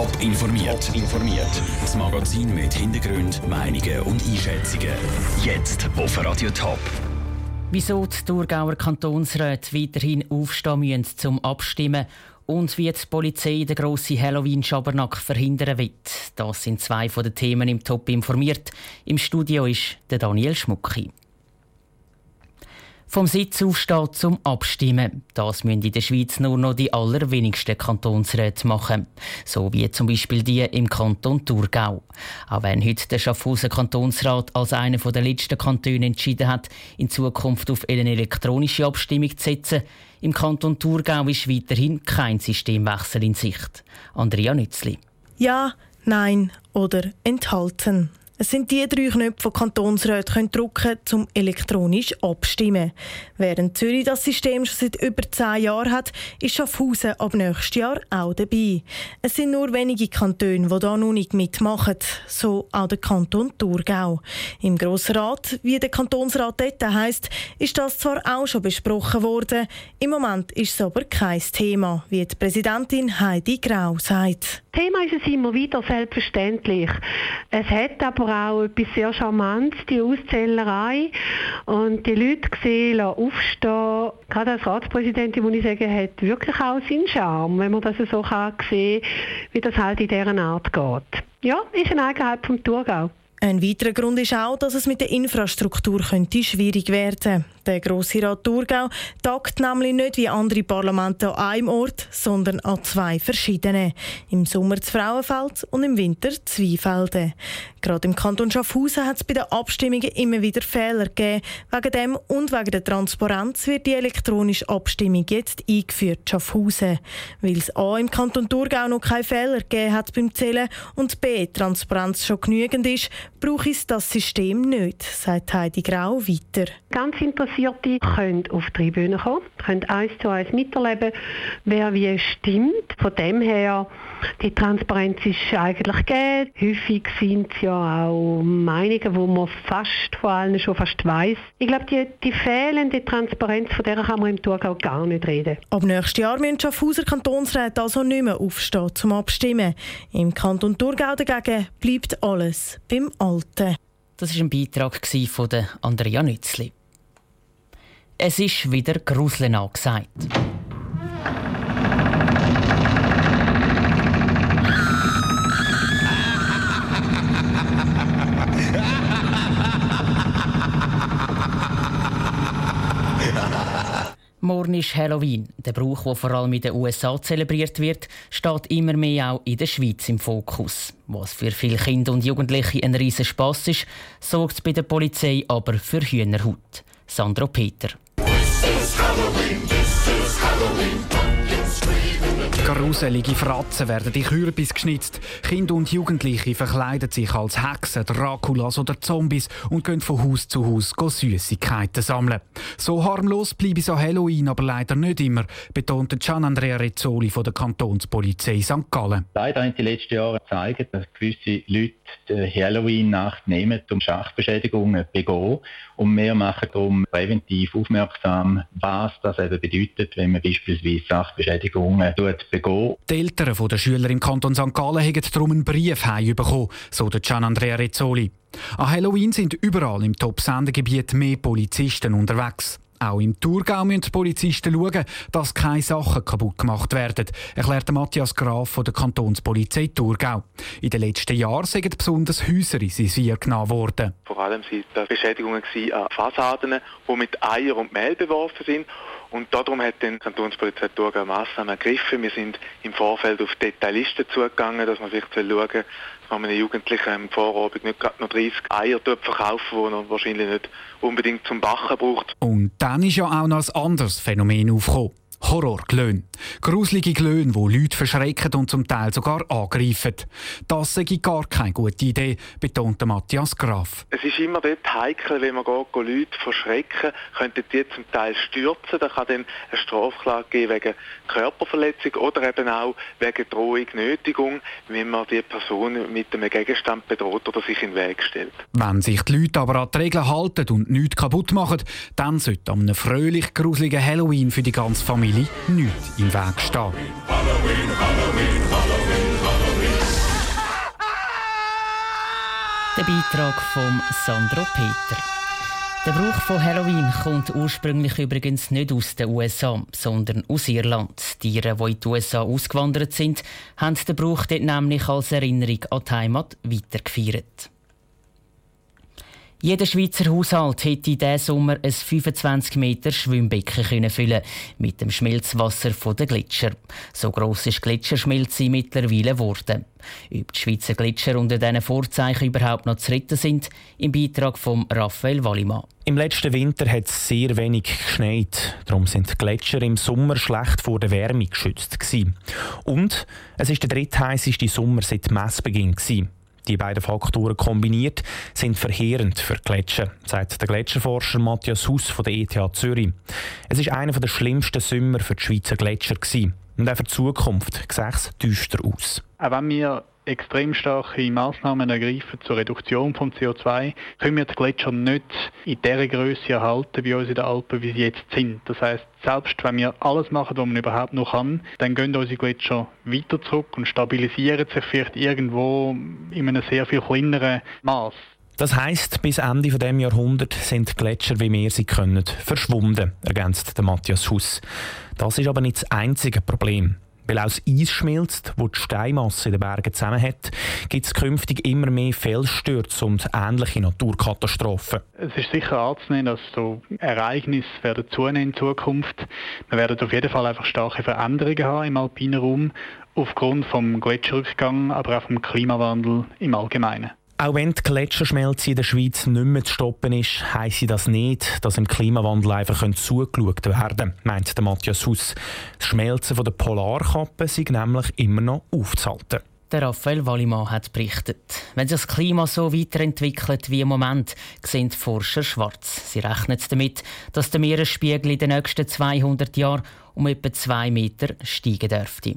Top informiert. informiert. Das Magazin mit Hintergrund, Meinungen und Einschätzungen. Jetzt auf Radio Top. Wieso die Thurgauer Kantonsräte weiterhin aufstehen müssen zum Abstimmen und wie die Polizei den grossen Halloween-Schabernack verhindern wird. Das sind zwei von den Themen im Top informiert. Im Studio ist der Daniel Schmucki. Vom Sitz aufstehen zum Abstimmen. Das müssen in der Schweiz nur noch die allerwenigsten Kantonsräte machen. So wie zum Beispiel die im Kanton Thurgau. Auch wenn heute der Schaffhauser Kantonsrat als einer der letzten Kantone entschieden hat, in Zukunft auf eine elektronische Abstimmung zu setzen, im Kanton Thurgau ist weiterhin kein Systemwechsel in Sicht. Andrea Nützli. Ja, nein oder enthalten. Es sind die drei Knöpfe, die Kantonsräte können drücken können, um elektronisch abstimmen. Während Zürich das System schon seit über zehn Jahren hat, ist Schaffhausen ab nächstes Jahr auch dabei. Es sind nur wenige Kantone, die da noch nicht mitmachen, so auch der Kanton Thurgau. Im Grossen Rat, wie der Kantonsrat dort heisst, ist das zwar auch schon besprochen worden, im Moment ist es aber kein Thema, wie die Präsidentin Heidi Grau sagt. Thema ist es immer wieder selbstverständlich. Es hat aber auch etwas sehr Charmantes, die Auszählerei. Und die Leute sehen, aufstehen, gerade als Ratspräsidentin, muss ich sagen, hat wirklich auch seinen Charme, wenn man das so kann sehen wie das halt in dieser Art geht. Ja, ist eine Eigenheit vom Thurgau. Ein weiterer Grund ist auch, dass es mit der Infrastruktur könnte schwierig werden könnte. Der Grosse Rat Thurgau tagt nämlich nicht wie andere Parlamente an einem Ort, sondern an zwei verschiedenen. Im Sommer zu Frauenfeld und im Winter Zweifelden. Gerade im Kanton Schaffhausen hat es bei den Abstimmungen immer wieder Fehler gegeben. Wegen dem und wegen der Transparenz wird die elektronische Abstimmung jetzt eingeführt, Schaffhausen. Weil es A im Kanton Thurgau noch keine Fehler gegeben hat beim Zählen und B Transparenz schon genügend ist, braucht es das System nicht, sagt Heidi Grau weiter. Ganz Interessierte können auf die Tribüne kommen, können eins zu eins miterleben, wer wie stimmt. Von dem her, die Transparenz ist eigentlich gegeben. Häufig sind es ja auch Meinungen, wo man fast vor allem schon fast weiß. Ich glaube, die, die fehlende Transparenz, von der kann man im Thurgau gar nicht reden. Ab nächstes Jahr müssen Schaffhauser Kantonsräte also nicht mehr aufstehen zum Abstimmen. Im Kanton Thurgau dagegen bleibt alles beim Alten. Das war ein Beitrag von Andrea Nützli. Es ist wieder Gruseln angesagt. Morgen ist Halloween. Der Brauch, der vor allem in den USA zelebriert wird, steht immer mehr auch in der Schweiz im Fokus. Was für viele Kinder und Jugendliche ein riesen Spass ist, sorgt bei der Polizei aber für Hühnerhaut. Sandro Peter. Halloween. Gruselige Fratzen werden in Kürbis geschnitzt. Kinder und Jugendliche verkleiden sich als Hexen, Draculas oder Zombies und gehen von Haus zu Haus Süßigkeiten sammeln. So harmlos bleibe an Halloween aber leider nicht immer, betonte Gian Andrea Rezzoli von der Kantonspolizei St. Gallen. Leider haben die letzten Jahre gezeigt, dass gewisse Leute die Halloween-Nacht nehmen, um Schachbeschädigungen zu begehen. Und wir machen darum präventiv aufmerksam, was das eben bedeutet, wenn man beispielsweise Sachbeschädigungen begehen. Die Eltern der Schüler im Kanton St. Gallen haben darum einen Brief heimbekommen, so der Gian Andrea Rezzoli. An Halloween sind überall im Top-Sendegebiet mehr Polizisten unterwegs. Auch im Thurgau müssen die Polizisten schauen, dass keine Sachen kaputt gemacht werden, erklärte Matthias Graf von der Kantonspolizei Thurgau. In den letzten Jahren sind besonders Häuser ins Visier genommen worden. Vor allem waren das Beschädigungen an Fassaden, die mit Eier und Mehl beworfen sind. Und darum hat die Kantonspolizei Thurgau Massnahmen ergriffen. Wir sind im Vorfeld auf Detailisten zugegangen, dass man vielleicht schauen kann, kann man einem Jugendlichen am Vorabend nicht gerade noch 30 Eier verkaufen, die er wahrscheinlich nicht unbedingt zum Backen braucht. Und dann ist ja auch noch ein anderes Phänomen aufgekommen. Horrorglöhn. Gruselige Glöhn, die Leute verschrecken und zum Teil sogar angreifen. Das sei gar keine gute Idee, betonte Matthias Graf. Es ist immer dort heikel, wenn man geht, Leute verschrecken, könnten die zum Teil stürzen. Da kann dann eine Strafklage geben wegen Körperverletzung oder eben auch wegen Drohung, Nötigung, wenn man die Person mit einem Gegenstand bedroht oder sich in den Weg stellt. Wenn sich die Leute aber an die Regeln halten und nichts kaputt machen, dann sollte an einem fröhlich gruseligen Halloween für die ganze Familie Willi nichts im Weg stehen. Halloween, Halloween, Halloween, Halloween. Der Beitrag von Sandro Peter. Der Brauch von Halloween kommt ursprünglich übrigens nicht aus den USA, sondern aus Irland. Die Tiere, die in die USA ausgewandert sind, haben den Brauch dort nämlich als Erinnerung an die Heimat weitergefeiert. Jeder Schweizer Haushalt hätte diesen Sommer ein 25 Meter Schwimmbecken können füllen mit dem Schmelzwasser der Gletscher. So gross ist Gletscherschmelze mittlerweile geworden. Ob die Schweizer Gletscher unter diesen Vorzeichen überhaupt noch zu retten sind, im Beitrag von Raphael Wallimann. Im letzten Winter hat es sehr wenig geschneit. Darum sind die Gletscher im Sommer schlecht vor der Wärme geschützt. Gewesen. Und es ist der drittheißeste Sommer seit Messbeginn. Gewesen. Die beiden Faktoren kombiniert sind verheerend für Gletscher, sagt der Gletscherforscher Matthias Huss von der ETH Zürich. Es ist einer der schlimmsten Sommer für die Schweizer Gletscher gewesen. und auch für die Zukunft sieht es düster aus. Auch wenn wir extrem starke Massnahmen ergreifen zur Reduktion von CO2, können wir die Gletscher nicht in der Größe erhalten wie uns in den Alpen, wie sie jetzt sind. Das heißt, selbst wenn wir alles machen, was man überhaupt noch kann, dann gehen unsere Gletscher weiter zurück und stabilisieren sich vielleicht irgendwo in einem sehr viel kleineren Maß. Das heisst, bis Ende dieses Jahrhunderts sind Gletscher, wie wir sie können, verschwunden, ergänzt der Matthias Huss. Das ist aber nicht das einzige Problem. Weil auch das Eis schmilzt, wo die Steinmasse in den Bergen zusammenhält, gibt es künftig immer mehr Felsstürze und ähnliche Naturkatastrophen. Es ist sicher anzunehmen, dass so Ereignisse werden zunehmen in Zukunft. Wir werden auf jeden Fall einfach starke Veränderungen haben im alpinen Raum aufgrund vom Gletscherrückgang, aber auch vom Klimawandel im Allgemeinen. Auch wenn die Gletscherschmelze in der Schweiz nicht mehr zu stoppen ist, heisst das nicht, dass im Klimawandel einfach zugeschaut werden meint der Matthias Huss. Das Schmelzen der Polarkappen sei nämlich immer noch aufzuhalten. Der Raphael Wallimann hat berichtet. Wenn sich das Klima so weiterentwickelt wie im Moment, sehen Forscher schwarz. Sie rechnen damit, dass der Meeresspiegel in den nächsten 200 Jahren um etwa 2 Meter steigen dürfte.